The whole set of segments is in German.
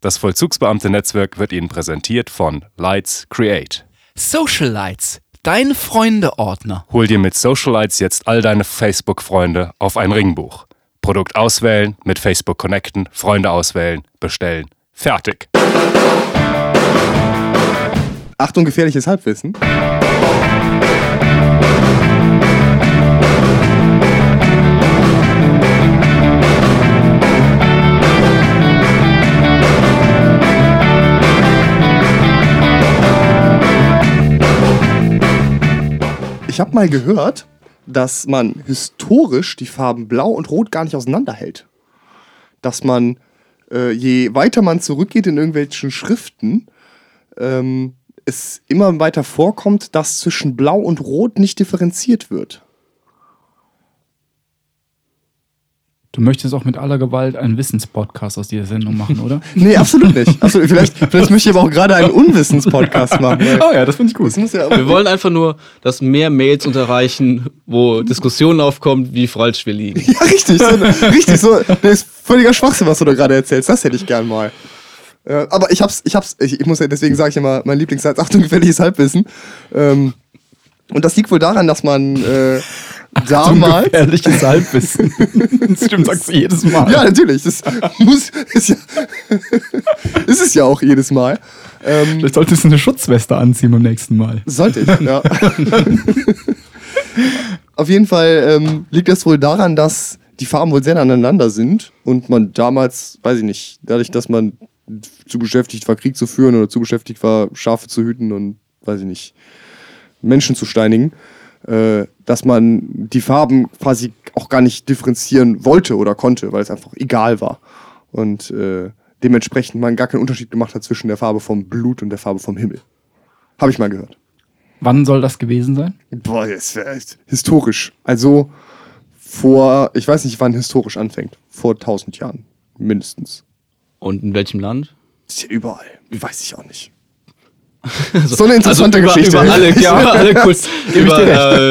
Das Vollzugsbeamte-Netzwerk wird Ihnen präsentiert von Lights Create. Social Lights, dein Freunde-Ordner. Hol dir mit Social Lights jetzt all deine Facebook-Freunde auf ein Ringbuch. Produkt auswählen, mit Facebook connecten, Freunde auswählen, bestellen. Fertig. Achtung, gefährliches Halbwissen. Ich habe mal gehört, dass man historisch die Farben Blau und Rot gar nicht auseinanderhält. Dass man, äh, je weiter man zurückgeht in irgendwelchen Schriften, ähm, es immer weiter vorkommt, dass zwischen Blau und Rot nicht differenziert wird. Du möchtest auch mit aller Gewalt einen Wissenspodcast aus dieser Sendung machen, oder? Nee, absolut nicht. Absolut. Vielleicht, vielleicht möchte ich aber auch gerade einen Unwissenspodcast machen. oh ja, das finde ich gut. Das muss ja Wir wollen einfach nur, dass mehr Mails unterreichen, wo Diskussionen aufkommt, wie falsch wir liegen. ja, richtig. So, richtig, so. Das ist völliger Schwachsinn, was du da gerade erzählst. Das hätte ich gern mal. Äh, aber ich hab's, ich hab's, ich, ich muss ja, deswegen sage ich immer, mein Lieblingssatz, Achtung, gefährliches Halbwissen. Ähm, und das liegt wohl daran, dass man äh, damals. Gefährliches Halbwissen. das stimmt, sagst du jedes Mal. Ja, natürlich. Das muss, ist, ja, ist es ja auch jedes Mal. Ähm, Vielleicht solltest du eine Schutzweste anziehen beim nächsten Mal. Sollte ich, ja. Auf jeden Fall ähm, liegt das wohl daran, dass die Farben wohl sehr aneinander sind und man damals, weiß ich nicht, dadurch, dass man zu beschäftigt war, Krieg zu führen oder zu beschäftigt war, Schafe zu hüten und, weiß ich nicht, Menschen zu steinigen, äh, dass man die Farben quasi auch gar nicht differenzieren wollte oder konnte, weil es einfach egal war. Und äh, dementsprechend man gar keinen Unterschied gemacht hat zwischen der Farbe vom Blut und der Farbe vom Himmel. Habe ich mal gehört. Wann soll das gewesen sein? Boah, das wäre echt historisch. Also vor, ich weiß nicht, wann historisch anfängt. Vor 1000 Jahren. Mindestens. Und in welchem Land? ist ja überall. Weiß ich auch nicht. so eine interessante also über, Geschichte. Über alle, ja, über, alle, Kul- über,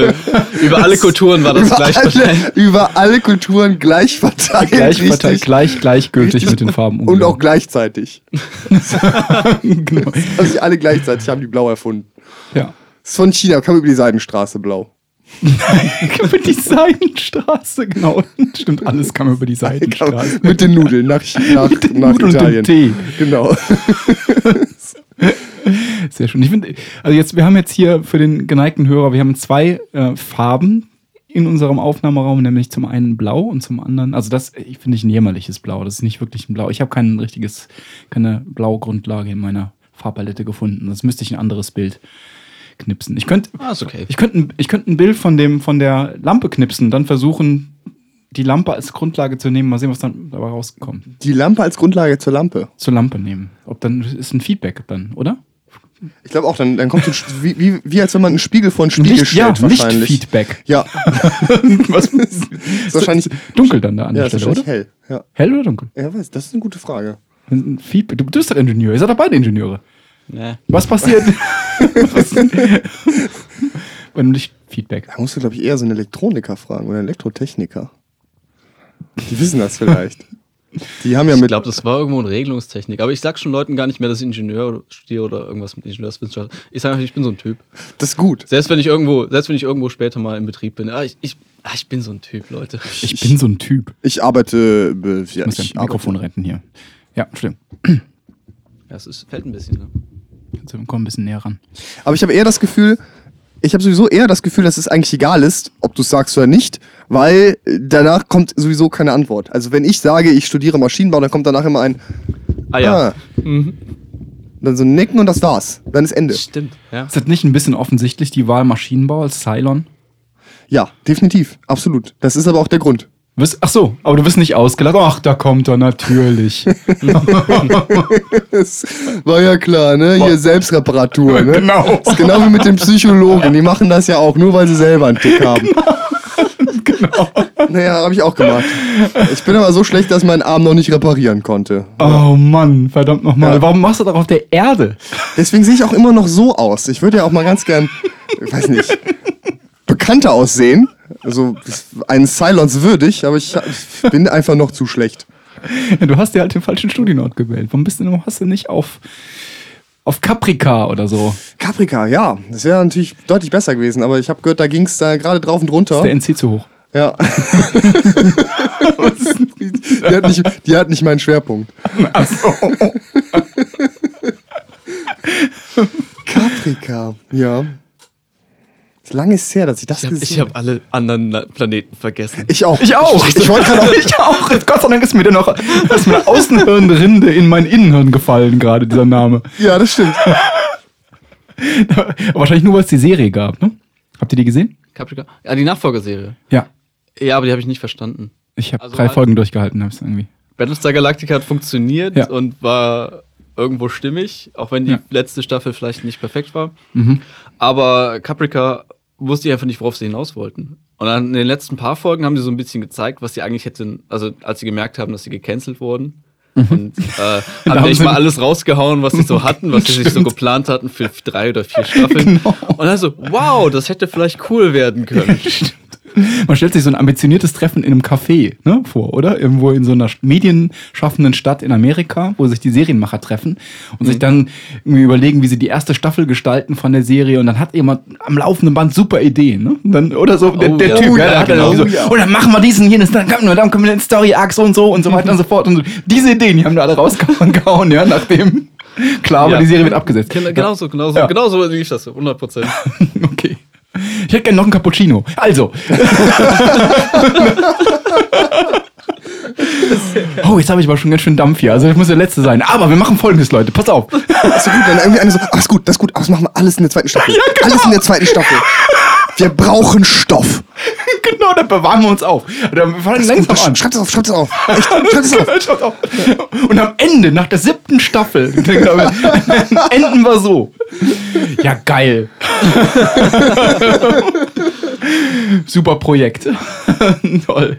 äh, über alle Kulturen war das über, gleich alle, verteilt. über alle Kulturen gleich verteilt. Gleich, richtig. verteilt, gleich gleichgültig mit den Farben Und auch gleichzeitig. genau. Also nicht alle gleichzeitig haben die blau erfunden. Ja. Das ist von China, kam über die Seidenstraße blau. über die Seidenstraße, genau. Stimmt, alles kam über die Seidenstraße. Mit den Nudeln nach, nach, Mit den nach Nudeln und dem Italien. Tee. Genau. Sehr schön. Ich finde, also jetzt, wir haben jetzt hier für den geneigten Hörer, wir haben zwei äh, Farben in unserem Aufnahmeraum, nämlich zum einen blau und zum anderen, also das ich finde ich ein jämmerliches Blau, das ist nicht wirklich ein Blau. Ich habe kein richtiges, keine blaue Grundlage in meiner Farbpalette gefunden. Das müsste ich ein anderes Bild knipsen. Ich könnte Ah, ist okay. ich könnte ein, ich könnte ein Bild von dem von der Lampe knipsen, dann versuchen die Lampe als Grundlage zu nehmen, mal sehen, was dann dabei rauskommt. Die Lampe als Grundlage zur Lampe. Zur Lampe nehmen. Ob dann ist ein Feedback dann, oder? Ich glaube auch, dann, dann kommt so ein, wie, wie, wie als wenn man einen Spiegel vor einen Spiegel Licht, ja, stellt, wahrscheinlich. Lichtfeedback. Ja, Was ist wahrscheinlich, dunkel dann da an ja, der ist Stelle, oder? hell. Ja. Hell oder dunkel? ja, weiß, das ist eine gute Frage. Ein Feedback. Du bist doch Ingenieur. Ihr seid doch beide Ingenieure. Nee. Was passiert? Beim Lichtfeedback. Da musst du, glaube ich, eher so einen Elektroniker fragen oder einen Elektrotechniker. Die wissen das vielleicht. Die haben ja Ich mit. glaube, das war irgendwo eine Regelungstechnik. Aber ich sag schon Leuten gar nicht mehr, dass ich Ingenieur studiere oder irgendwas mit Ingenieurswissenschaft. Ich sage einfach, ich bin so ein Typ. Das ist gut. Selbst wenn ich irgendwo, selbst wenn ich irgendwo später mal im Betrieb bin. Ah, ich, ich, ah, ich bin so ein Typ, Leute. Ich bin so ein Typ. Ich arbeite. äh, Ich Ja, muss ich ja Mikrofon arbeite. retten hier. Ja, stimmt. Ja, es ist, fällt ein bisschen, ne? Kommen ein bisschen näher ran. Aber ich habe eher das Gefühl, ich habe sowieso eher das Gefühl, dass es eigentlich egal ist, ob du es sagst oder nicht, weil danach kommt sowieso keine Antwort. Also wenn ich sage, ich studiere Maschinenbau, dann kommt danach immer ein Ah ja. Ah. Dann so ein Nicken und das war's. Dann ist Ende. Stimmt, ja. Ist das nicht ein bisschen offensichtlich, die Wahl Maschinenbau als Cylon? Ja, definitiv. Absolut. Das ist aber auch der Grund. Ach so, aber du bist nicht ausgelacht. Ach, da kommt er natürlich. Das war ja klar, ne? Hier Selbstreparatur, ne? Genau. Das ist genau wie mit den Psychologen. Die machen das ja auch, nur weil sie selber einen Tick haben. genau. Naja, habe ich auch gemacht. Ich bin aber so schlecht, dass meinen Arm noch nicht reparieren konnte. Oh Mann, verdammt nochmal. Ja. Warum machst du das auf der Erde? Deswegen sehe ich auch immer noch so aus. Ich würde ja auch mal ganz gern, ich weiß nicht, bekannter aussehen. Also eines Cylons würdig, aber ich, ich bin einfach noch zu schlecht. Ja, du hast dir halt den falschen Studienort gewählt. Warum bist du denn, hast du nicht auf, auf Caprica oder so? Caprica, ja. Das wäre natürlich deutlich besser gewesen, aber ich habe gehört, da ging es da gerade drauf und runter. Ist der NC zu hoch? Ja. die, hat nicht, die hat nicht meinen Schwerpunkt. Caprica, ja. Ist lange ist her, dass ich das Ich habe gesehen hab alle anderen Planeten vergessen. Ich auch. Ich auch. Ich wollte gerade auch. ich auch. Gott sei Dank ist mir der noch aus meiner Außenhirnrinde in mein Innenhirn gefallen, gerade dieser Name. Ja, das stimmt. Wahrscheinlich nur, weil es die Serie gab, ne? Habt ihr die gesehen? Caprica? Ja, die Nachfolgerserie. Ja. Ja, aber die habe ich nicht verstanden. Ich habe Also drei halt- Folgen durchgehalten, hab's irgendwie. Battlestar Galactica hat funktioniert Ja. und war irgendwo stimmig, auch wenn die Ja. letzte Staffel vielleicht nicht perfekt war. Mhm. Aber Caprica wusste ich einfach nicht, worauf sie hinaus wollten. Und dann in den letzten paar Folgen haben sie so ein bisschen gezeigt, was sie eigentlich hätten, also als sie gemerkt haben, dass sie gecancelt wurden. Und äh, haben Mhm. echt mal alles rausgehauen, was sie so hatten, was sie sich so geplant hatten für drei oder vier Staffeln. Genau. Und dann so, wow, das hätte vielleicht cool werden können. Man stellt sich so ein ambitioniertes Treffen in einem Café ne, vor, oder? Irgendwo in so einer medienschaffenden Stadt in Amerika, wo sich die Serienmacher treffen und Mhm. sich dann irgendwie überlegen, wie sie die erste Staffel gestalten von der Serie. Und dann hat jemand am laufenden Band super Ideen. Ne? Und dann, oder so, der, Oh, der ja. Typ, Oh, ja, ja, genau. so, Ja. und dann machen wir diesen, jenes, dann kommen wir, dann kommen wir in den Story-Arc so und so und so weiter und so fort. Und so. Diese Ideen, die haben da alle rausgehauen, ja, nachdem klar war, Ja. die Serie wird abgesetzt. Genau, genau so, genau so, Ja. genau so lief das, 100 Prozent. Ich hätte gerne noch einen Cappuccino. Also. oh, jetzt habe ich aber schon ganz schön Dampf hier. Also, das muss der letzte sein. Aber wir machen folgendes, Leute. Pass auf. Ist so gut, dann irgendwie eine so, ach, ist gut, das ist gut, aber das machen wir alles in der zweiten Staffel. Alles in der zweiten Staffel. Wir brauchen Stoff. genau, dann bewahren wir uns auf. Dann wir fangen langsam an. Schreib das auf, schreib das auf. Echt, schreib das auf. Und am Ende, nach der siebten Staffel, enden wir so. Ja, geil. Super Projekt. Toll.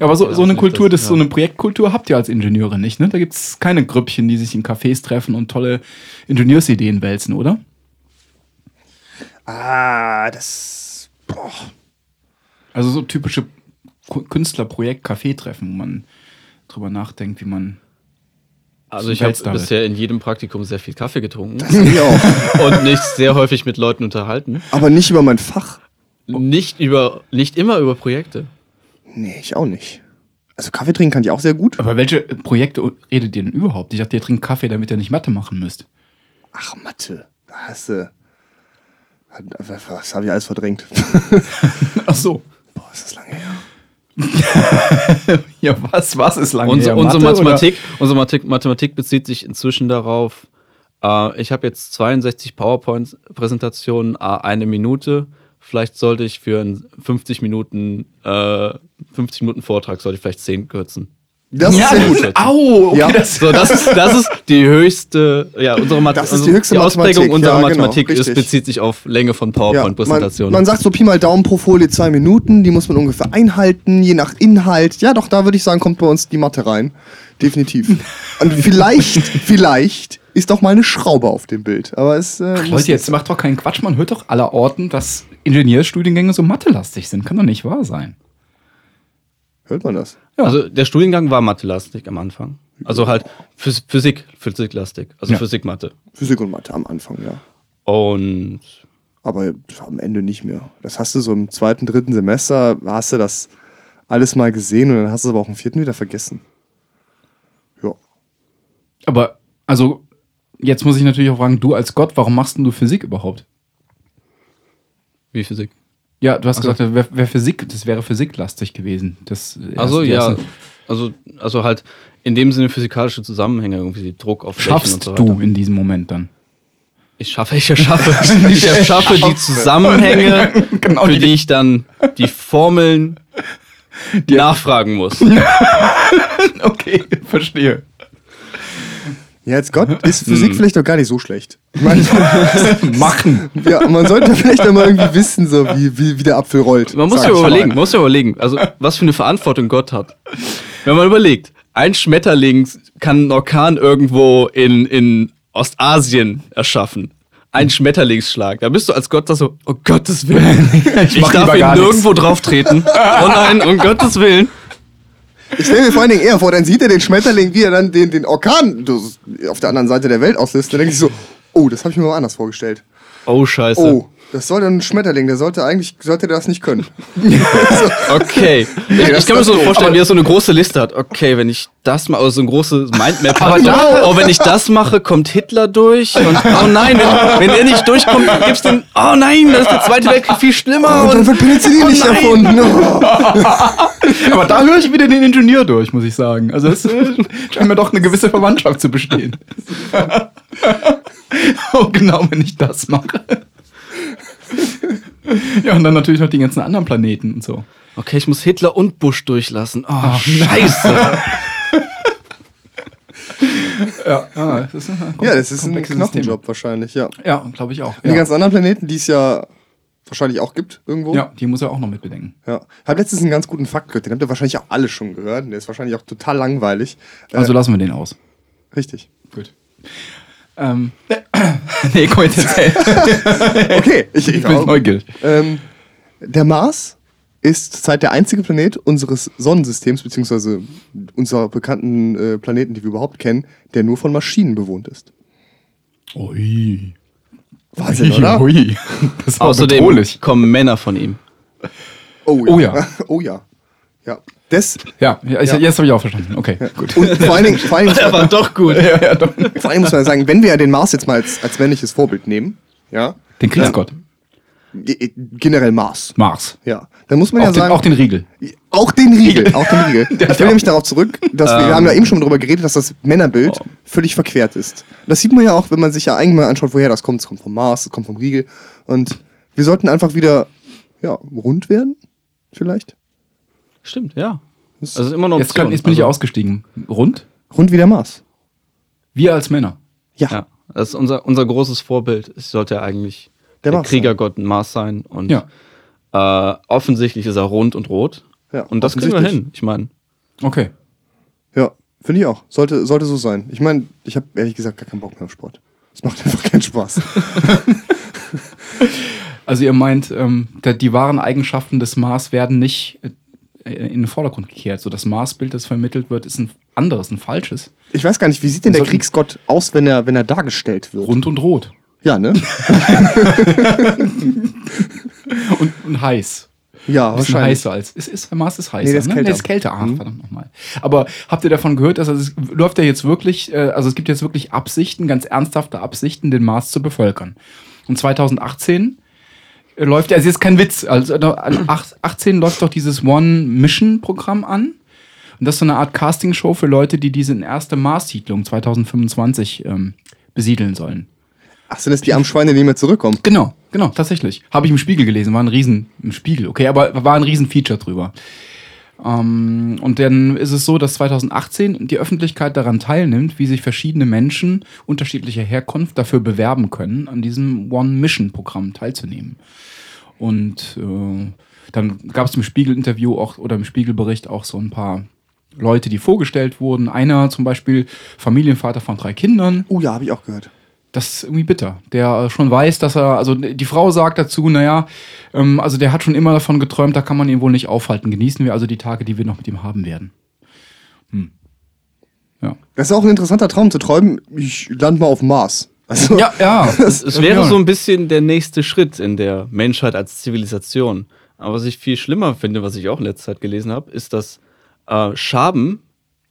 Aber so, so eine vielleicht Kultur, das, das, so ja. eine Projektkultur habt ihr als Ingenieure nicht, ne? Da gibt es keine Grüppchen, die sich in Cafés treffen und tolle Ingenieursideen wälzen, oder? Ah, das. Boah. Also so typische Ku- Künstlerprojekt-Café-Treffen, wo man drüber nachdenkt, wie man. Also ich habe bisher in jedem Praktikum sehr viel Kaffee getrunken Das ich auch. und nicht sehr häufig mit Leuten unterhalten. Aber nicht über mein Fach. Nicht über, nicht immer über Projekte. Nee, ich auch nicht. Also Kaffee trinken kann ich auch sehr gut. Aber welche Projekte redet ihr denn überhaupt? Ich dachte, ihr trinkt Kaffee, damit ihr nicht Mathe machen müsst. Ach, Mathe. Da hast du. Was habe ich alles verdrängt? Ach so. Boah, ist das lange her. Ja, was, was ist lange Unser, her? unsere Mathe Mathematik, unsere Mathematik, Mathematik bezieht sich inzwischen darauf, äh, ich habe jetzt 62 PowerPoint-Präsentationen, äh, eine Minute. Vielleicht sollte ich für einen 50 Minuten, äh, 50 Minuten Vortrag sollte ich vielleicht 10 kürzen. Das Oder? ist Ja, sehr gut. au, okay, Ja. das, So, das ist, das ist die höchste, ja, unsere Mathematik. Das ist die höchste die Ausprägung unserer ja, genau, Mathematik ist, richtig. bezieht sich auf Länge von Ja, man, PowerPoint-Präsentationen. man sagt so Pi mal Daumen pro Folie zwei Minuten, die muss man ungefähr einhalten, je nach Inhalt. Ja, doch, da würde ich sagen, kommt bei uns die Mathe rein. Definitiv. Und vielleicht, vielleicht ist doch mal eine Schraube auf dem Bild. Aber es. Äh, Leute, jetzt macht doch keinen Quatsch, man hört doch aller Orten, dass Ingenieurstudiengänge so mathelastig sind. Kann doch nicht wahr sein. Hört man das? Ja. Also der Studiengang war Mathe-lastig am Anfang. Also halt Phys Physik, Physik-lastig. Also Ja. Physik, Mathe. Physik und Mathe am Anfang, ja. Und Aber am Ende nicht mehr. Das hast du so im zweiten, dritten Semester, hast du das alles mal gesehen und dann hast du es aber auch im vierten wieder vergessen. Ja. Aber, also, jetzt muss ich natürlich auch fragen, du als Gott, warum machst denn du Physik überhaupt? wie Physik? Ja, du hast Also- gesagt, wär, wär Physik, das wäre physiklastig gewesen. Das Also ja, also, also halt in dem Sinne physikalische Zusammenhänge, irgendwie Druck auf Flächen Schaffst und so weiter. du in diesem Moment dann? Ich schaffe, ich erschaffe, ich erschaffe die Zusammenhänge, Genau, für die- die ich dann die Formeln nachfragen muss. Okay, verstehe. Ja, als Gott ist Physik vielleicht doch gar nicht so schlecht. Ich meine, Machen. ja, man sollte vielleicht auch mal irgendwie wissen, so wie, wie, wie der Apfel rollt. Man muss ja ich überlegen, man muss ja überlegen, also was für eine Verantwortung Gott hat. Wenn man überlegt, ein Schmetterling kann einen Orkan irgendwo in, in Ostasien erschaffen. Ein Schmetterlingsschlag. Da bist du als Gott da so, oh Gottes Willen. Ich, mach darf ihn nichts. nirgendwo drauf treten. Oh nein, um Gottes Willen. Ich stelle mir vor allen Dingen eher vor, dann sieht er den Schmetterling, wie er dann den, den Orkan auf der anderen Seite der Welt auslöst. Dann denke ich so, oh, das habe ich mir mal anders vorgestellt. Oh, scheiße. Oh, das sollte ein Schmetterling, der sollte eigentlich, sollte das nicht können. Okay. ich, ich kann mir so vorstellen, wie er so eine große Liste hat. Okay, wenn ich das mache, also so ein großes Mindmap Aber hat. da- oh, wenn ich das mache, kommt Hitler durch. Und oh nein, wenn, wenn er nicht durchkommt, gibt's den. Oh nein, das ist der Zweite Weltkrieg viel schlimmer. Und dann wird Penicillin oh nicht nein. erfunden. Oh. Aber da höre ich wieder den Ingenieur durch, muss ich sagen. Also es scheint mir doch eine gewisse Verwandtschaft zu bestehen. oh, genau, wenn ich das mache. ja, und dann natürlich noch die ganzen anderen Planeten und so. Okay, ich muss Hitler und Bush durchlassen. Oh, scheiße. Ja, ah, das ist, ein Ja, das ist ein Knochenjob wahrscheinlich, ja. Ja, glaube ich auch. Und die Ja. ganzen anderen Planeten, die es ja wahrscheinlich auch gibt irgendwo. ja, die muss er auch noch mit bedenken. Ja. Hab letztens einen ganz guten Fakt gehört, den habt ihr wahrscheinlich auch alle schon gehört. Der ist wahrscheinlich auch total langweilig. Also lassen wir den aus. Äh, richtig. Gut. Ähm, nee, komm jetzt erzähl. Okay, ich, Ich bin neugierig. Ähm, der Mars ist zurzeit der einzige Planet unseres Sonnensystems, beziehungsweise unserer bekannten äh, Planeten, die wir überhaupt kennen, der nur von Maschinen bewohnt ist. Ui. Wahnsinn, oder? Ui. Das ist Außerdem bedrohlich. kommen Männer von ihm. Oh Oh ja. oh ja. Ja. Das, Ja, ja, ich, Ja. jetzt habe ich auch verstanden. Okay, gut. und vor allen Dingen, vor allen Dingen, war doch gut. ja, ja, doch. vor allen Dingen muss man sagen, wenn wir ja den Mars jetzt mal als, als männliches Vorbild nehmen, ja, Den Kriegsgott. ge- generell Mars, Mars. ja, dann muss man Auch, ja den, sagen, auch den Riegel. Auch den Riegel, auch den Riegel. Ich will nämlich darauf zurück, dass wir, wir haben ja eben schon darüber geredet, dass das Männerbild Oh. völlig verquert ist. Das sieht man ja auch, wenn man sich ja eigentlich mal anschaut, woher das kommt. Es kommt vom Mars, es kommt vom Riegel. Und wir sollten einfach wieder, ja, rund werden, vielleicht. Stimmt, ja. Also ist immer noch Jetzt, kann, jetzt bin ich also, ausgestiegen. Rund? Rund wie der Mars. Wir als Männer. Ja. Ja, das ist unser, unser großes Vorbild. Es sollte ja eigentlich Der der, Mars Kriegergott ein Mars sein. Und Ja. äh, offensichtlich ist er rund und rot. Ja, und das kriegen wir hin. Ich meine, Okay. Ja, finde ich auch. Sollte, sollte so sein. Ich meine, ich habe ehrlich gesagt gar keinen Bock mehr auf Sport. Es macht einfach keinen Spaß. Also ihr meint, ähm, die wahren Eigenschaften des Mars werden nicht äh, in den Vordergrund gekehrt. So das Marsbild, das vermittelt wird, ist ein anderes, ein falsches. Ich weiß gar nicht, wie sieht denn der Kriegsgott aus, wenn er, wenn er dargestellt wird? Rund und rot. Ja, ne? Und, und heiß. Ja, Ein wahrscheinlich. heißer als. Ist, ist, Mars ist heißer. Nee, der ist ne? kälter. Der ist kälter. Ah, Mhm. verdammt nochmal. Aber habt ihr davon gehört, dass also es läuft ja jetzt wirklich, äh, also es gibt jetzt wirklich Absichten, ganz ernsthafte Absichten, den Mars zu bevölkern. Und 2018 äh, läuft, also jetzt kein Witz, also äh, an ach- 18 läuft doch dieses One-Mission-Programm an. Und das ist so eine Art Castingshow für Leute, die diese erste Mars-Siedlung 2025 ähm, besiedeln sollen. Ach, sind das die armen Schweine, die nicht mehr zurückkommen? Genau, genau, tatsächlich. Habe ich im Spiegel gelesen, war ein Riesen, im Spiegel, okay, aber war ein Riesen-Feature drüber. Ähm, und dann ist es so, dass 2018 die Öffentlichkeit daran teilnimmt, wie sich verschiedene Menschen unterschiedlicher Herkunft dafür bewerben können, an diesem One-Mission-Programm teilzunehmen. Und äh, dann gab es im Spiegel-Interview auch oder im Spiegelbericht auch so ein paar Leute, die vorgestellt wurden. Einer zum Beispiel Familienvater von drei Kindern. Oh ja, habe ich auch gehört. Das ist irgendwie bitter. Der äh, schon weiß, dass er, also die Frau sagt dazu, naja, ähm, also der hat schon immer davon geträumt, da kann man ihn wohl nicht aufhalten. Genießen wir also die Tage, die wir noch mit ihm haben werden. Hm. Ja. Das ist auch ein interessanter Traum zu träumen. Ich lande mal auf dem Mars. Also, Ja, ja. es, es wäre so ein bisschen der nächste Schritt in der Menschheit als Zivilisation. Aber was ich viel schlimmer finde, was ich auch in letzter Zeit gelesen habe, ist, dass äh, Schaben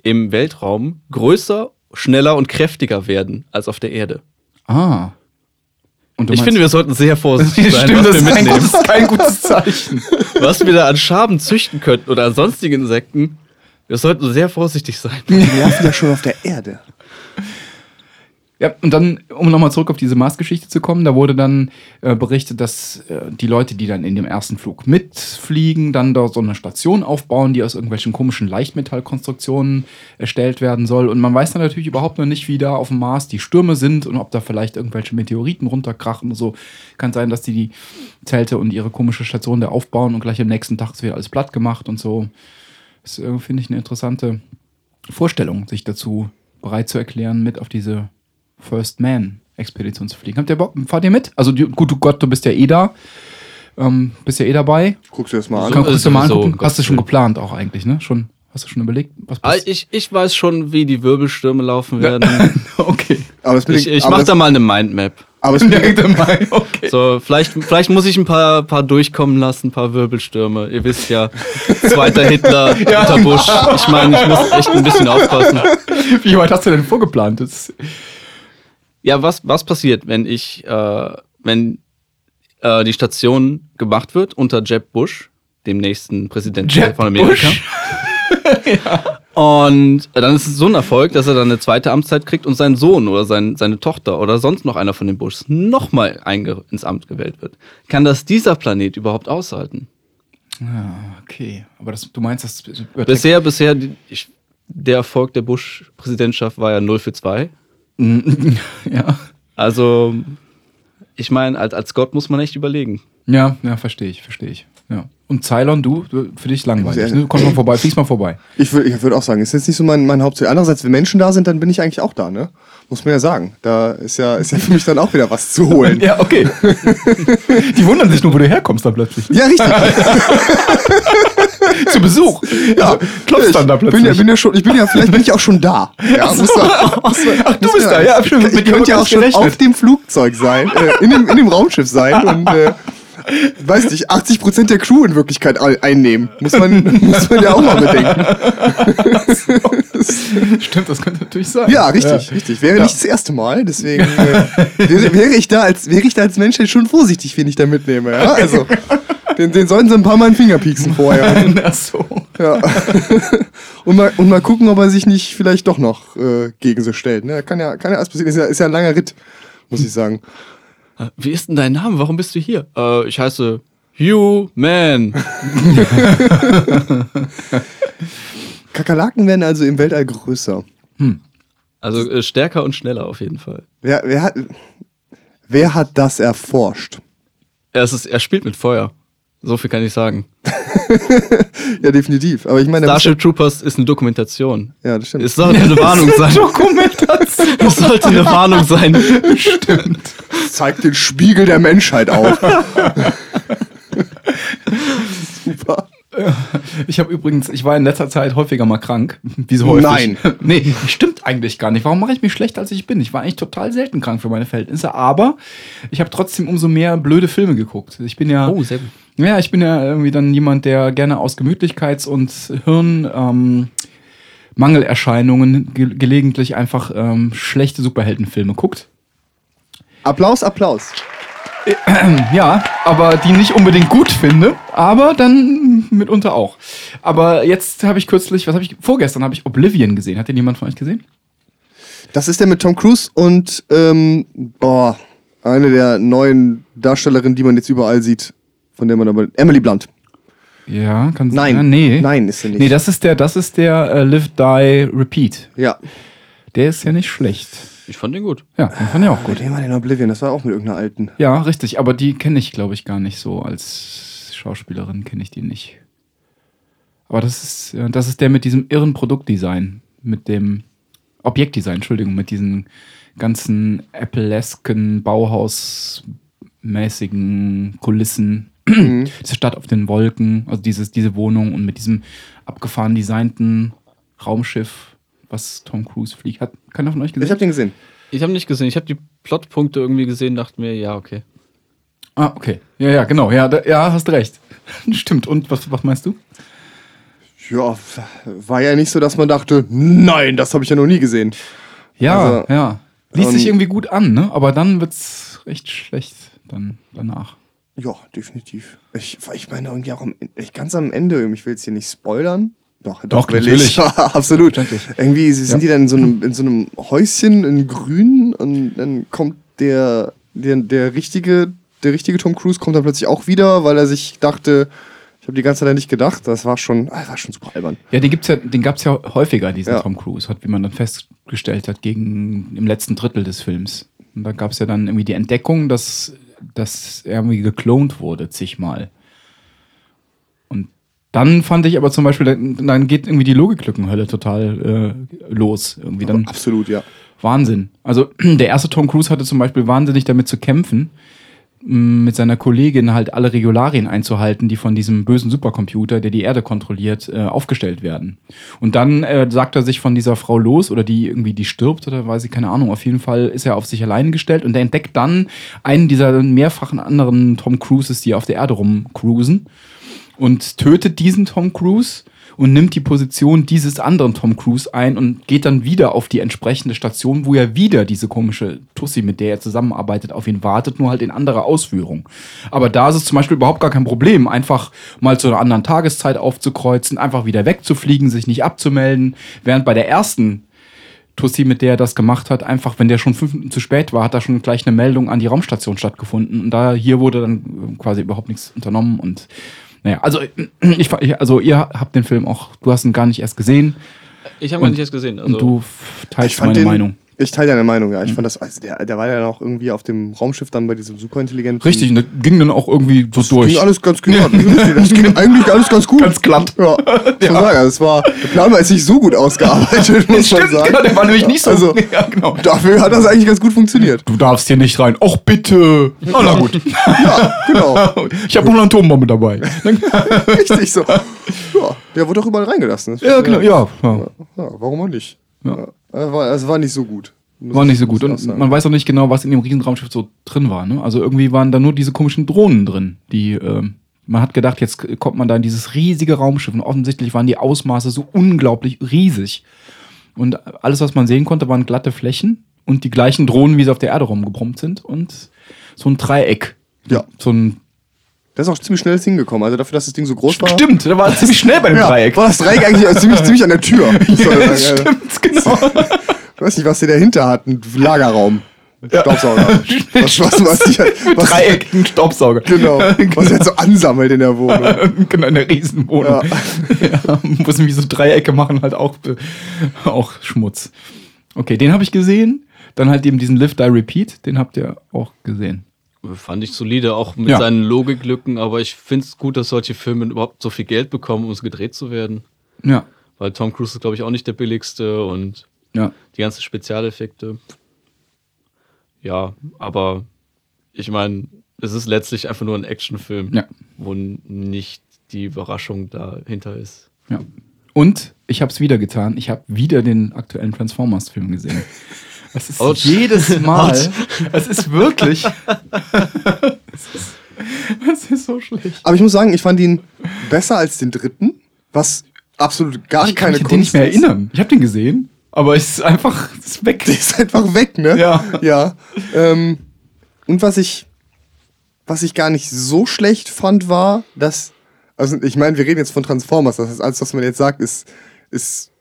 im Weltraum größer, schneller und kräftiger werden als auf der Erde. Ah. Ich meinst- finde, wir sollten sehr vorsichtig sein, Stimmt, was das wir ist kein mitnehmen. gutes, kein gutes Zeichen. was wir da an Schaben züchten könnten oder an sonstigen Insekten. Wir sollten sehr vorsichtig sein. die nerven ja schon auf der Erde. Ja, und dann, um nochmal zurück auf diese Mars-Geschichte zu kommen, da wurde dann äh, berichtet, dass äh, die Leute, die dann in dem ersten Flug mitfliegen, dann dort so eine Station aufbauen, die aus irgendwelchen komischen Leichtmetallkonstruktionen erstellt werden soll. Und man weiß dann natürlich überhaupt noch nicht, wie da auf dem Mars die Stürme sind und ob da vielleicht irgendwelche Meteoriten runterkrachen und so. Kann sein, dass die die Zelte und ihre komische Station da aufbauen und gleich am nächsten Tag ist wieder alles platt gemacht und so. Das äh, finde ich eine interessante Vorstellung, sich dazu bereit zu erklären, mit auf diese First Man Expedition zu fliegen. Habt ihr Bock? Fahrt ihr mit? Also du, gut, du Gott, du bist ja eh da. Ähm, bist ja eh dabei. Guckst du das mal an? Kann, kannst du mal angucken. um Hast du schon geplant auch eigentlich, ne? Schon. Hast du schon überlegt, was passiert? ich, ich weiß schon, wie die Wirbelstürme laufen werden. okay. Aber ich den- ich aber mache das- da mal eine Mindmap. Aber es den- okay. So, vielleicht, vielleicht muss ich ein paar, paar durchkommen lassen, ein paar Wirbelstürme. Ihr wisst ja, zweiter Hitler, dritter Bush. Ich meine, ich muss echt ein bisschen aufpassen. Wie weit hast du denn vorgeplant? Das, Ja, was, was passiert, wenn ich, äh, wenn äh, die Station gemacht wird unter Jeb Bush, dem nächsten Präsidenten Jeb von Amerika? Bush? Und dann ist es so ein Erfolg, dass er dann eine zweite Amtszeit kriegt und sein Sohn oder sein, seine Tochter oder sonst noch einer von den Bushs nochmal ins Amt gewählt wird. Kann das dieser Planet überhaupt aushalten? okay. Aber das, du meinst, das Bisher, bisher, ich, der Erfolg der Bush-Präsidentschaft war ja 0 für 2. ja. Also, ich meine, als, als Gott muss man echt überlegen. Ja, ja, verstehe ich, verstehe ich. Ja. Und Cylon, du, für dich langweilig. Ne? Komm mal vorbei, fliegst mal vorbei. Ich würde ich würd auch sagen, ist jetzt nicht so mein, mein Hauptziel. Andererseits, wenn Menschen da sind, dann bin ich eigentlich auch da, ne? Muss man ja sagen. Da ist ja, ist ja für mich dann auch wieder was zu holen. Ja, okay. Die wundern sich nur, wo du herkommst dann plötzlich. Ja, richtig. Zu Besuch. Ja, klopfst dann da ich bin plötzlich. ja, bin ja schon, ich bin ja, vielleicht bin ich auch schon da. Ja, muss man, Ach, du bist man- da, ja, Ich, ich, könnte ja auch schon gerechnet. auf dem Flugzeug sein, äh, in, dem, in dem Raumschiff sein und, äh, weiß nicht, 80% der Crew in Wirklichkeit ein- einnehmen. Muss man, muss man ja auch mal bedenken. Stimmt, das könnte natürlich sein. Ja, richtig, richtig. Wäre Ja. nicht das erste Mal, deswegen äh, wäre, wäre, ich da als, wäre ich da als Mensch jetzt schon vorsichtig, wen ich da mitnehme. Ja? Also, den, den sollten sie ein paar Mal in den Finger pieksen vorher. Ach so. Ja. und, mal, und mal gucken, ob er sich nicht vielleicht doch noch äh, gegen sie stellt. Ne? Kann, ja, kann ja alles passieren. Ist ja, ist ja ein langer Ritt, muss ich sagen. Wie ist denn dein Name? Warum bist du hier? Äh, ich heiße Hugh Man. Kakerlaken werden also im Weltall größer. Also äh, stärker und schneller auf jeden Fall. Wer, wer, hat, wer hat das erforscht? Er, ist, er spielt mit Feuer. So viel kann ich sagen. Ja, definitiv. Aber ich meine, Starship Troopers ist eine Dokumentation. ja, das stimmt. Es sollte eine Warnung sein. Dokumentation. Es sollte eine Warnung sein. Stimmt. zeigt den Spiegel der Menschheit auf. Super. Ich habe übrigens, ich war in letzter Zeit häufiger mal krank. Wie so häufig. Nein. nee, stimmt eigentlich gar nicht. Warum mache ich mich schlecht, als ich bin? Ich war eigentlich total selten krank für meine Verhältnisse, aber ich habe trotzdem umso mehr blöde Filme geguckt. Ich bin ja. Oh, sehr gut. Ja, ich bin ja irgendwie dann jemand, der gerne aus Gemütlichkeits- und Hirn. Ähm, Mangelerscheinungen ge gelegentlich einfach ähm, schlechte Superheldenfilme guckt. Applaus, Applaus. Ja, aber die nicht unbedingt gut finde, aber dann mitunter auch. Aber jetzt habe ich kürzlich, was habe ich, vorgestern habe ich Oblivion gesehen. Hat den jemand von euch gesehen? Das ist der mit Tom Cruise und, ähm, boah, eine der neuen Darstellerinnen, die man jetzt überall sieht, von der man aber, Emily Blunt. Ja, kann Nein. sein. Nee. Nein, ist er nicht. Nee, das ist der, das ist der äh, Live, Die, Repeat. Ja. Der ist ja nicht schlecht. Ich fand den gut. Ja, den fand ich auch Gut, gut. den war den Oblivion, das war auch mit irgendeiner alten. Ja, richtig, aber die kenne ich, glaube ich, gar nicht so. Als Schauspielerin kenne ich die nicht. Aber das ist, äh, das ist der mit diesem irren Produktdesign. Mit dem Objektdesign, Entschuldigung, mit diesen ganzen Apple-esken, Bauhaus-mäßigen Kulissen. Diese Stadt auf den Wolken, also dieses, diese Wohnung und mit diesem abgefahren designten Raumschiff, was Tom Cruise fliegt. Hat keiner von euch gesehen? Ich habe den gesehen. Ich habe nicht gesehen. Ich habe die Plotpunkte irgendwie gesehen, dachte mir, ja, okay. Ah, okay. Ja, ja, genau. Ja, da, ja hast recht. Stimmt. Und was, was meinst du? Ja, war ja nicht so, dass man dachte, nein, das habe ich ja noch nie gesehen. Ja, Also, ja. Liest ähm, sich irgendwie gut an, ne? Aber dann wird's recht schlecht dann danach. Ja, definitiv. Ich, ich meine irgendwie auch am, ganz am Ende, ich will jetzt hier nicht spoilern. Doch, Doch, will natürlich. ich. Absolut. Irgendwie sind Ja. die dann in so, einem, in so einem Häuschen in Grün und dann kommt der, der, der richtige, der richtige Tom Cruise kommt dann plötzlich auch wieder, weil er sich dachte, ich habe die ganze Zeit nicht gedacht. Das war schon, ah, das war schon super albern. Ja, den gibt's ja, den gab's ja häufiger, diesen Ja. Tom Cruise, hat, wie man dann festgestellt hat, gegen im letzten Drittel des Films. Und da gab's ja dann irgendwie die Entdeckung, dass, dass er irgendwie geklont wurde, zigmal. Und dann fand ich aber zum Beispiel, dann dann geht irgendwie die Logiklückenhölle total äh, los. Irgendwie dann Absolut, ja. Wahnsinn. Also der erste Tom Cruise hatte zum Beispiel wahnsinnig damit zu kämpfen, mit seiner Kollegin halt alle Regularien einzuhalten, die von diesem bösen Supercomputer, der die Erde kontrolliert, äh, aufgestellt werden. Und dann äh, sagt er sich von dieser Frau los oder die irgendwie die stirbt oder weiß ich keine Ahnung. Auf jeden Fall ist er auf sich allein gestellt und er entdeckt dann einen dieser mehrfachen anderen Tom Cruises, die auf der Erde rumcruisen und tötet diesen Tom Cruise und nimmt die Position dieses anderen Tom Cruise ein und geht dann wieder auf die entsprechende Station, wo er wieder diese komische Tussi, mit der er zusammenarbeitet, auf ihn wartet, nur halt in anderer Ausführung. Aber da ist es zum Beispiel überhaupt gar kein Problem, einfach mal zu einer anderen Tageszeit aufzukreuzen, einfach wieder wegzufliegen, sich nicht abzumelden, während bei der ersten Tussi, mit der er das gemacht hat, einfach, wenn der schon fünf Minuten zu spät war, hat da schon gleich eine Meldung an die Raumstation stattgefunden. Und da hier wurde dann quasi überhaupt nichts unternommen und naja, also ich, also ihr habt den Film auch, du hast ihn gar nicht erst gesehen Ich habe ihn nicht erst gesehen. Also und du teilst meine den- Meinung. Ich teile deine Meinung, ja. Ich fand das, also der, der war ja noch irgendwie auf dem Raumschiff dann bei diesem superintelligenten. Richtig, und das ging dann auch irgendwie so Das durch. ging alles ganz genau. Das ging eigentlich alles ganz gut. Ganz glatt. Ja, ich muss sagen, also es war, der Plan war jetzt nicht so gut ausgearbeitet, muss man Stimmt, sagen. genau, der war nämlich nicht so. Also, ja, genau. dafür hat das eigentlich ganz gut funktioniert. Du darfst hier nicht rein. Och, bitte. Oh, na gut. Ja, genau. Ich habe noch eine Atombombe dabei. Richtig so. Ja, der wurde doch überall reingelassen. Das- ja, genau. Ja, ja. Ja, warum auch nicht? Ja. Es war, es war nicht so gut. War ich- nicht so gut. Und man weiß auch nicht genau, was in dem Riesenraumschiff so drin war. Ne? Also irgendwie waren da nur diese komischen Drohnen drin, die. ähm, man hat gedacht, jetzt kommt man da in dieses riesige Raumschiff und offensichtlich waren die Ausmaße so unglaublich riesig. Und alles, was man sehen konnte, waren glatte Flächen und die gleichen Drohnen, wie sie auf der Erde rumgebrummt sind und so ein Dreieck. Ja. So ein. Das ist auch ziemlich schnell hingekommen. Also dafür, dass das Ding so groß war. Stimmt, da war ziemlich schnell bei dem Ja, Dreieck. war das Dreieck eigentlich ziemlich, ziemlich an der Tür. Ja, stimmt, genau. Ich weiß nicht, was der dahinter hat. Ein Lagerraum. Staubsauger. Was, was, was, die, was, dreieckigen Staubsauger. Genau. Was jetzt so ansammelt in der Wohnung. genau, eine Riesenwohnung. Ja. muss nämlich so Dreiecke machen, halt auch, auch Schmutz. Okay, den habe ich gesehen. Dann halt eben diesen Lift, Die, Repeat, den habt ihr auch gesehen. Fand ich solide, auch mit Ja. seinen Logiklücken, aber ich finde es gut, dass solche Filme überhaupt so viel Geld bekommen, um es gedreht zu werden. Ja, Weil Tom Cruise ist, glaube ich, auch nicht der billigste und ja. die ganzen Spezialeffekte. Ja, aber ich meine, es ist letztlich einfach nur ein Actionfilm, Ja. wo nicht die Überraschung dahinter ist. ja. Und ich habe es wieder getan. Ich habe wieder den aktuellen Transformers-Film gesehen. Es ist Autsch. jedes Mal. es ist wirklich. es, ist, es ist so schlecht. Aber ich muss sagen, ich fand ihn besser als den dritten, was absolut gar Ich kann keine mich an den nicht mehr ist. erinnern. Ich habe den gesehen, aber es ist einfach es ist weg. Der ist einfach weg, ne? Ja. Ja. Ähm, und was ich, was ich gar nicht so schlecht fand, war, dass, also ich meine, wir reden jetzt von Transformers, das heißt, alles, was man jetzt sagt, ist, ist,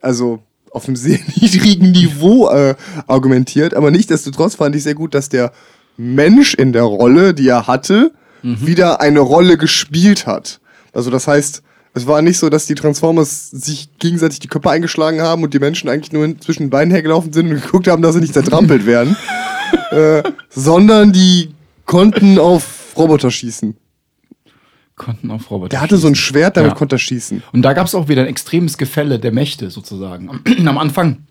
also auf einem sehr niedrigen Niveau äh, argumentiert, aber nichtsdestotrotz fand ich sehr gut, dass der Mensch in der Rolle, die er hatte, wieder eine Rolle gespielt hat. Also das heißt, es war nicht so, dass die Transformers sich gegenseitig die Köpfe eingeschlagen haben und die Menschen eigentlich nur zwischen den Beinen hergelaufen sind und geguckt haben, dass sie nicht zertrampelt werden, äh, sondern die konnten auf Roboter schießen. Konnten auf Roboter. Der hatte so ein Schwert, damit Ja. konnte er schießen. Und da gab es auch wieder ein extremes Gefälle der Mächte sozusagen. Am Anfang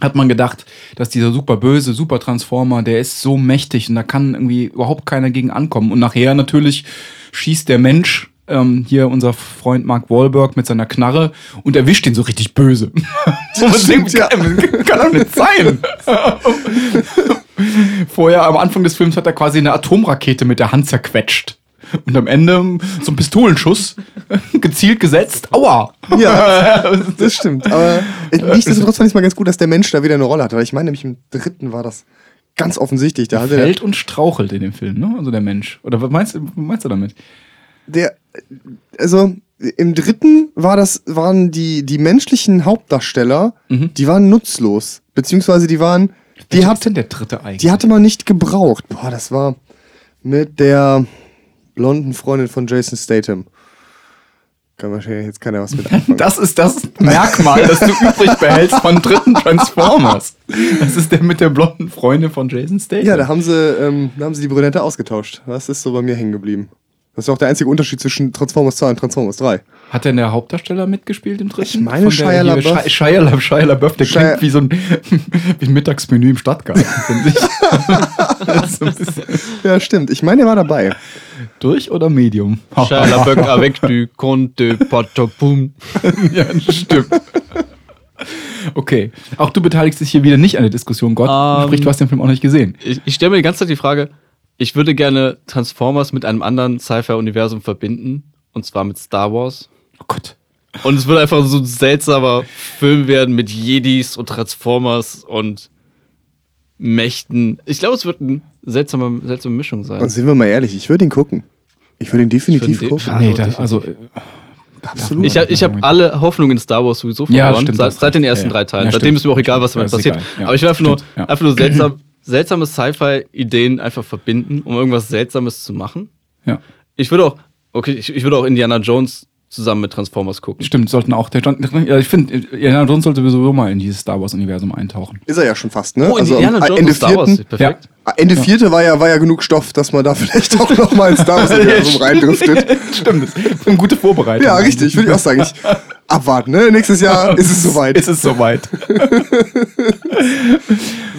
hat man gedacht, dass dieser super böse Super Transformer, der ist so mächtig und da kann irgendwie überhaupt keiner gegen ankommen. Und nachher natürlich schießt der Mensch, ähm, hier unser Freund Mark Wahlberg mit seiner Knarre und erwischt ihn so richtig böse. Wo man stimmt, kann, kann doch nicht sein. Vorher am Anfang des Films hat er quasi eine Atomrakete mit der Hand zerquetscht. Und am Ende so ein Pistolenschuss gezielt gesetzt. Aua! Ja, das stimmt. Aber nichtsdestotrotz fand ich es mal ganz gut, dass der Mensch da wieder eine Rolle hatte. Weil ich meine, nämlich im dritten war das ganz offensichtlich. Da fällt und strauchelt in dem Film, ne? Also der Mensch. Oder was meinst, du- was meinst du damit? der, also im dritten war das, waren die, die menschlichen Hauptdarsteller, Mhm. die waren nutzlos. Beziehungsweise die waren, die hat, ist denn der dritte eigentlich? die hatte man nicht gebraucht. Boah, das war mit der blonden Freundin von Jason Statham. Kann wahrscheinlich jetzt keiner was mit anfangen. das ist das Merkmal, das du übrig behältst von dritten Transformers. Das ist der mit der blonden Freundin von Jason Statham. ja, da haben sie, ähm, da haben sie die Brünette ausgetauscht. Was ist so bei mir hängen geblieben? Das ist auch der einzige Unterschied zwischen Transformers 2 und Transformers 3. Hat denn der Hauptdarsteller mitgespielt im dritten? Ich meine Von Shia LaBeouf. Shia, Shia, La- Shia LaBeouf, der Shia- klingt wie so ein, wie ein Mittagsmenü im Stadtgarten, finde ich. Ja, stimmt. Ich meine, er war dabei. Durch oder Medium? Shia LaBeouf avec du Conte Patapum. ja, stimmt. Okay. Auch du beteiligst dich hier wieder nicht an der Diskussion, Gott. Ähm, sprich, du hast den Film auch nicht gesehen. Ich, ich stelle mir die ganze Zeit die Frage, ich würde gerne Transformers mit einem anderen Sci-Fi-Universum verbinden. Und zwar mit Star Wars. Oh Gott. Und es würde einfach so ein seltsamer Film werden mit Jedis und Transformers und Mächten. Ich glaube, es wird eine seltsame, seltsame Mischung sein. Und sind wir mal ehrlich, ich würde ihn gucken. Ich würde ihn definitiv ihn gucken. nee, das, also, äh, Absolut. Ich, ich habe alle Hoffnung in Star Wars sowieso Ja, verloren, stimmt, seit, seit den ersten Ja, ja. drei Teilen. Ja, Seitdem ist mir auch egal, was damit Ja, passiert. egal. Ja, Aber ich will einfach nur, ja. einfach nur seltsam, seltsame Sci-Fi-Ideen einfach verbinden, um irgendwas Seltsames zu machen. ja. Ich würde auch, okay, ich, ich würde auch Indiana Jones zusammen mit Transformers gucken. Stimmt, sollten auch der John, ja, ich finde, Indiana Jones sollte sowieso mal in dieses Star Wars Universum eintauchen. Ist er ja schon fast, ne? Oh, Indiana am Jones Ende und Star Wars. Perfekt. Ah, Ende vierte war ja, war ja genug Stoff, dass man da vielleicht auch noch mal ins Star Wars Universum reindriftet. Stimmt, eine gute Vorbereitung. Ja, richtig, würde ich auch sagen. Ich, abwarten, ne? Nächstes Jahr ist es soweit. Ist es soweit.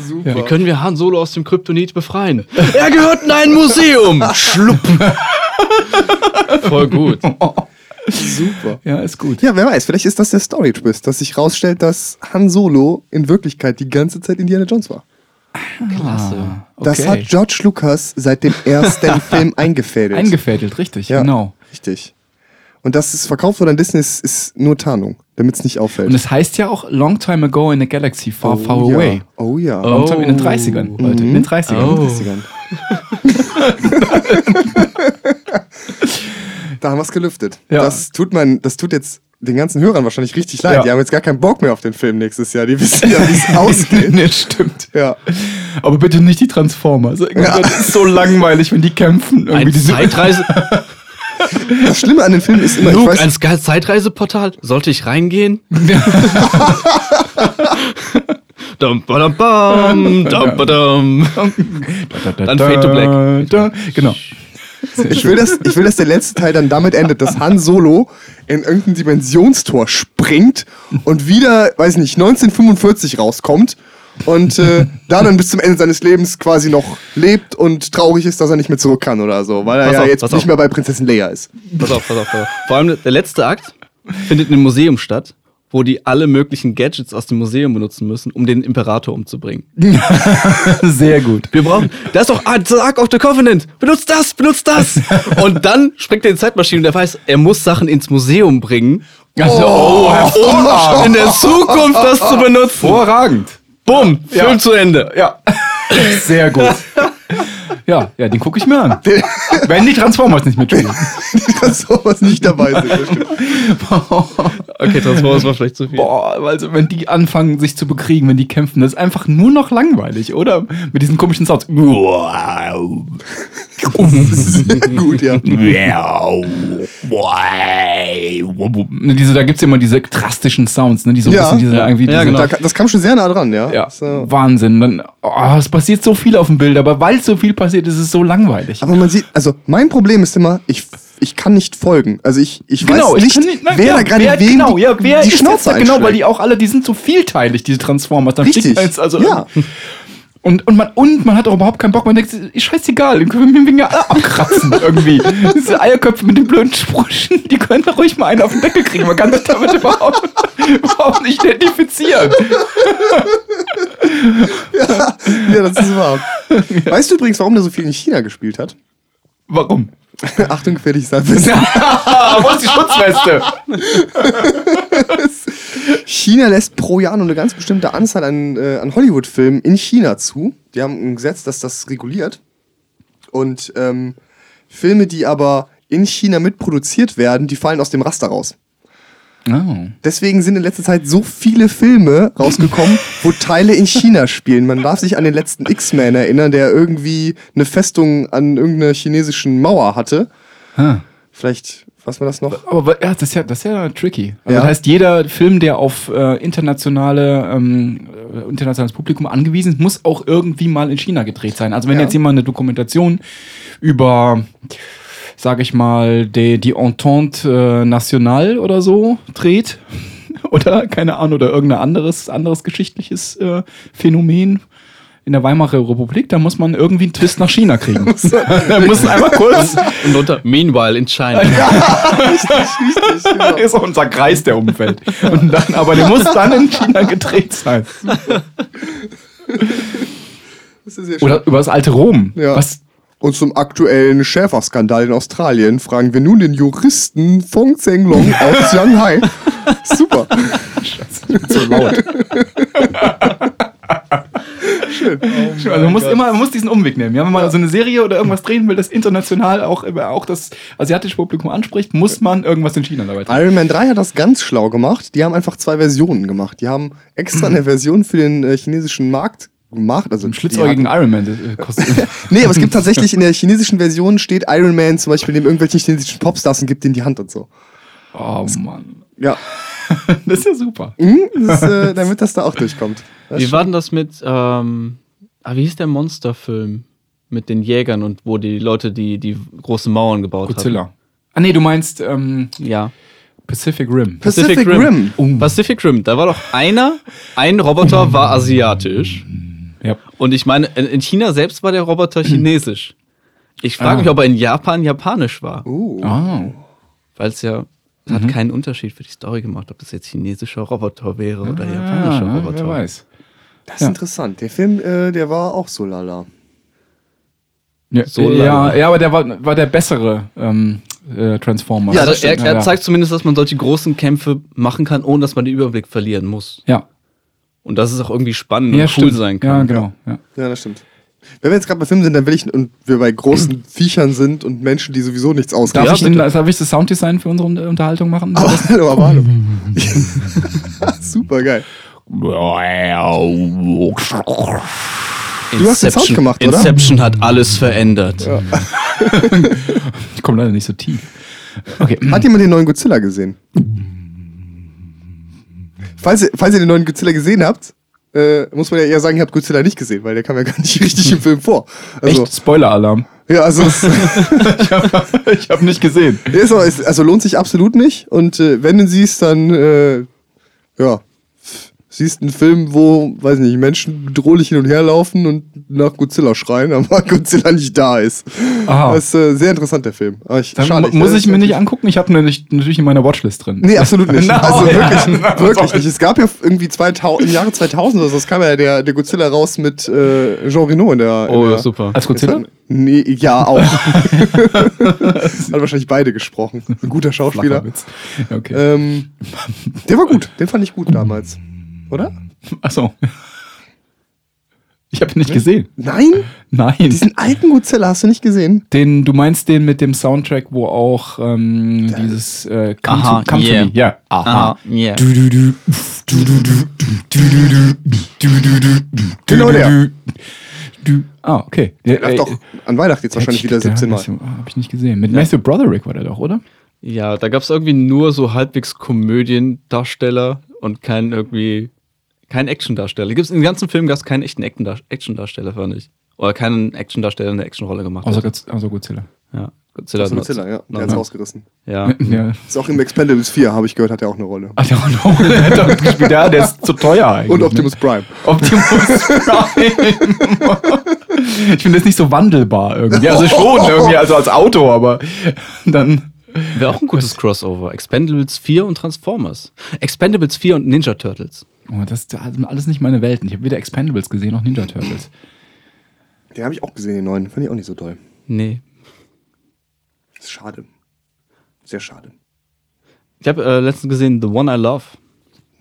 Super. Wie können wir Han Solo aus dem Kryptonit befreien? er gehört in ein Museum! Schlupp! Voll gut. Super. Ja, ist gut. Ja, wer weiß, vielleicht ist das der Story-Twist, dass sich rausstellt, dass Han Solo in Wirklichkeit die ganze Zeit Indiana Jones war. Klasse. Das Okay. hat George Lucas seit dem ersten Film eingefädelt. Eingefädelt, richtig, ja, genau. Richtig. Und dass es verkauft wurde an Disney ist, ist nur Tarnung, damit es nicht auffällt. Und es heißt ja auch Long Time Ago in a Galaxy Far, Far ja. Away. Oh ja. Long time in den 30ern, Leute. In den 30ern. Oh. Da haben wir es gelüftet. Ja. Das tut man, das tut jetzt den ganzen Hörern wahrscheinlich richtig leid. Ja. Die haben jetzt gar keinen Bock mehr auf den Film nächstes Jahr. Die wissen ja, wie es ausgeht. nee, stimmt. Ja. Aber bitte nicht die Transformers. Ja. Das ist so langweilig, wenn die kämpfen. Irgendwie Ein diese- Zeitreise. Das Schlimme an dem Film ist immer, ich Luke, weiß, ein Sky- Zeitreiseportal. Sollte ich reingehen? Dum, badam, bam, dum, badam. Dann Fade to Black. Genau. ich will, dass, ich will, dass der letzte Teil dann damit endet, dass Han Solo in irgendein Dimensionstor springt und wieder, weiß nicht, 1945 rauskommt und äh, da dann bis zum Ende seines Lebens quasi noch lebt und traurig ist, dass er nicht mehr zurück kann oder so, weil er Pass ja auf, jetzt nicht auf. mehr bei Prinzessin Leia ist. Pass auf, pass auf, pass auf. Vor allem der letzte Akt findet in einem Museum statt, wo die alle möglichen Gadgets aus dem Museum benutzen müssen, um den Imperator umzubringen. Sehr gut. Wir brauchen, da ist doch ah, the Ark of the Covenant. Benutzt das, benutzt das. Und dann springt er in die Zeitmaschine und er weiß, er muss Sachen ins Museum bringen, Also, oh, um in der Zukunft das zu benutzen. hervorragend. Bumm, Film Ja. zu Ende. Ja. Sehr gut. Ja, ja, den gucke ich mir an. Wenn die Transformers nicht mitspielen. dass sowas nicht dabei sind. das stimmt. Okay, Transformers war vielleicht zu viel. Boah, also wenn die anfangen, sich zu bekriegen, wenn die kämpfen, das ist einfach nur noch langweilig, oder? Mit diesen komischen Sounds. Wow. Gut, ja. Diese, da gibt es immer diese drastischen Sounds, ne? Die so ein Ja. bisschen diese Ja. irgendwie. Ja, diese, genau. Da, das kam schon sehr nah dran, ja. Ja, So. Wahnsinn. Dann, oh, es passiert so viel auf dem Bild, aber weil so viel passiert, ist es so langweilig. Aber man sieht, also mein Problem ist immer, ich, ich kann nicht folgen. Also ich, ich Genau, weiß ich nicht, kann nicht- nein, wer ja, da gerade wer, wem genau, die, ja, wer die ist Schnauze genau, weil die auch alle, die sind so vielteilig, diese Transformers. Dann Richtig. schickt man jetzt also Ja. Und, und, man, und man hat auch überhaupt keinen Bock. Man denkt, scheißegal, den können wir mir alle abkratzen irgendwie. Diese Eierköpfe mit den blöden Sprüchen, die können doch ruhig mal einen auf den Deckel kriegen. Man kann sich damit überhaupt, überhaupt nicht identifizieren. Ja, das ist wahr. Weißt du übrigens, warum der so viel in China gespielt hat? Warum? Achtung, gefährlich sein wo ist die Schutzweste? China lässt pro Jahr nur eine ganz bestimmte Anzahl an, äh, an Hollywood-Filmen in China zu. Die haben ein Gesetz, das das reguliert. Und ähm, Filme, die aber in China mitproduziert werden, die fallen aus dem Raster raus. Oh. Deswegen sind in letzter Zeit so viele Filme rausgekommen, wo Teile in China spielen. Man darf sich an den letzten X-Men erinnern, der irgendwie eine Festung an irgendeiner chinesischen Mauer hatte. Ah. Vielleicht, was war das noch? Aber ja, das ist ja, das ist ja tricky. Also Ja. Das heißt, jeder Film, der auf äh, internationale, ähm, äh, internationales Publikum angewiesen ist, muss auch irgendwie mal in China gedreht sein. Also wenn Ja. jetzt jemand eine Dokumentation über sage ich mal, die, die Entente äh, Nationale oder so dreht. oder, keine Ahnung, oder irgendein anderes, anderes geschichtliches äh, Phänomen in der Weimarer Republik, da muss man irgendwie einen Twist nach China kriegen. da muss einmal kurz. Und unter Meanwhile in China. Richtig, genau. ist auch unser Kreis, der umfällt. Und dann, aber der muss dann in China gedreht sein. Das ist sehr schön. Oder über das alte Rom. Ja. Was, Und zum aktuellen Schäferskandal in Australien fragen wir nun den Juristen Fong Zeng Long aus Shanghai. Super. so laut. Schön. also man muss immer, man muss diesen Umweg nehmen. Ja, wenn man so eine Serie oder irgendwas drehen will, das international auch, auch das asiatische Publikum anspricht, muss man irgendwas in China dabei tun. Iron Man 3 hat das ganz schlau gemacht. Die haben einfach zwei Versionen gemacht. Die haben extra eine Version für den äh, chinesischen Markt gemacht. Also die schlitzäugigen Iron Man äh, Kostüm. Nee, aber es gibt tatsächlich in der chinesischen Version steht Iron Man zum Beispiel dem irgendwelchen chinesischen Popstars und gibt denen die Hand und so. Oh Mann. Ja, Das ist ja super. Mhm, das, ist, äh, damit das da auch durchkommt. Das Wie war denn das mit, ähm, ah, wie hieß der Monsterfilm? Mit den Jägern und wo die Leute die, die großen Mauern gebaut Godzilla. Ah nee, du meinst ähm, haben. Ja. Pacific Rim. Pacific, Rim. Oh. Pacific Rim, da war doch einer, ein Roboter war asiatisch. Ja. Und ich meine, in in China selbst war der Roboter chinesisch. Ich frage Ah. mich, ob er in Japan japanisch war. Oh. Ah. Weil es ja es hat keinen Unterschied für die Story gemacht, ob das jetzt chinesischer Roboter wäre oder Ah, japanischer wer Roboter. weiß. Das ist Ja. interessant. Der Film, äh, der war auch so lala. Ja, So ja, leider. ja, aber der war, war der bessere ähm, äh, Transformer. Ja, also er, er ja. zeigt zumindest, dass man solche großen Kämpfe machen kann, ohne dass man den Überblick verlieren muss. Ja, Und dass es auch irgendwie spannend ja und cool stimmt. sein Ja, kann. genau. Ja. Ja, das stimmt. Wenn wir jetzt gerade bei Filmen sind, dann will ich, und wir bei großen Viechern sind und Menschen, die sowieso nichts Darf, ausrichten. ich denn, darf ich das Sounddesign für unsere Un- Unterhaltung machen? Aber hallo, aber hallo. Super geil. Du hast den Sound gemacht, oder? Inception hat alles verändert. Ich komme leider nicht so tief. Okay. Hat jemand den neuen Godzilla gesehen? Falls ihr, falls ihr den neuen Godzilla gesehen habt, äh, muss man ja eher sagen, ihr habt Godzilla nicht gesehen, weil der kam ja gar nicht richtig im Film vor. Also, Echt? Spoiler-Alarm. ja, also, ich habe nicht gesehen. ist also lohnt sich absolut nicht. Und äh, wenn du siehst, dann, äh, ja, siehst einen Film, wo, weiß nicht, Menschen bedrohlich hin und her laufen und nach Godzilla schreien, aber Godzilla nicht da ist. Aha. Das ist äh, sehr interessant, der Film. Aber ich, Dann schade, mu- muss äh, ich mir nicht angucken. Ich habe natürlich in meiner Watchlist drin. Nee, absolut nicht. No, also ja. wirklich, wirklich nicht. Es gab ja irgendwie 2000, im Jahre 2000 oder so, es kam ja der, der Godzilla raus mit äh, Jean Reno in der. in Oh, der, super. Als Godzilla? Nee, ja, auch. Hat wahrscheinlich beide gesprochen. Ein guter Schauspieler. Okay. Ähm, der war gut. Den fand ich gut damals oder? Achso. Ich habe ihn nicht gesehen. Nein? Nein. Diesen alten Godzilla hast du nicht gesehen? Den, du meinst den mit dem Soundtrack, wo auch ähm, ja. dieses äh, Come, Aha, to, come yeah. to Me. Ja. Aha. Yeah. Genau der. Ah, okay. Der darf doch an Weihnachten jetzt wahrscheinlich wieder 17 Mal. Hab ich nicht gesehen. Mit ja. Matthew Broderick war der doch, oder? Ja, da gab es irgendwie nur so halbwegs Komödiendarsteller und keinen irgendwie kein Actiondarsteller. Gibt's, Im ganzen Film gab es keinen echten Actiondarsteller, fand ich. Oder keinen Actiondarsteller in der Actionrolle gemacht. Außer, hat. Außer Godzilla. ja, Godzilla. Also Godzilla, ja. Der hat's rausgerissen. ja. Ja. Ist auch im Expendables 4, habe ich gehört, hat er auch eine Rolle. Ach, der no, der hat doch gespielt. Ja, der ist zu teuer eigentlich. Und Optimus Prime. Ne? Optimus Prime. ich finde das nicht so wandelbar irgendwie. Also schon irgendwie, also als Auto, aber dann. Wäre auch ein gutes Crossover. Expendables 4 und Transformers. Expendables 4 und Ninja Turtles. Oh, das ist alles nicht meine Welten. Ich habe weder Expendables gesehen noch Ninja Turtles. Den habe ich auch gesehen, den neuen. Fand ich auch nicht so toll. Nee. Das ist schade. Sehr schade. Ich habe äh, letztens gesehen The One I Love.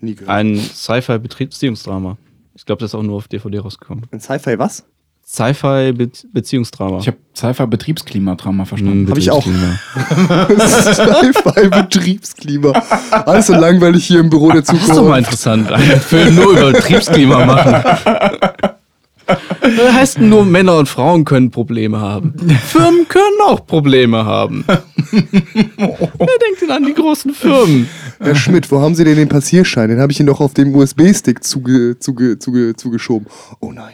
Nie gehört. Ein Sci-Fi-Beziehungsdrama. Ich glaube, das ist auch nur auf DVD rausgekommen. Ein Sci-Fi was? Sci-Fi-Beziehungsdrama. Ich habe Sci-Fi-Betriebsklimadrama verstanden. Hab ich auch. Betriebsklima. Sci-Fi-Betriebsklima. Alles so langweilig hier im Büro der Das ist doch mal Zukunft. interessant. Einen Film nur über Betriebsklima machen. Das heißt nur, Männer und Frauen können Probleme haben. Firmen können auch Probleme haben. Wer denkt denn an die großen Firmen? Herr Schmidt, wo haben Sie denn den Passierschein? Den habe ich Ihnen doch auf dem USB-Stick zuge, zuge, zuge, zugeschoben. Oh nein.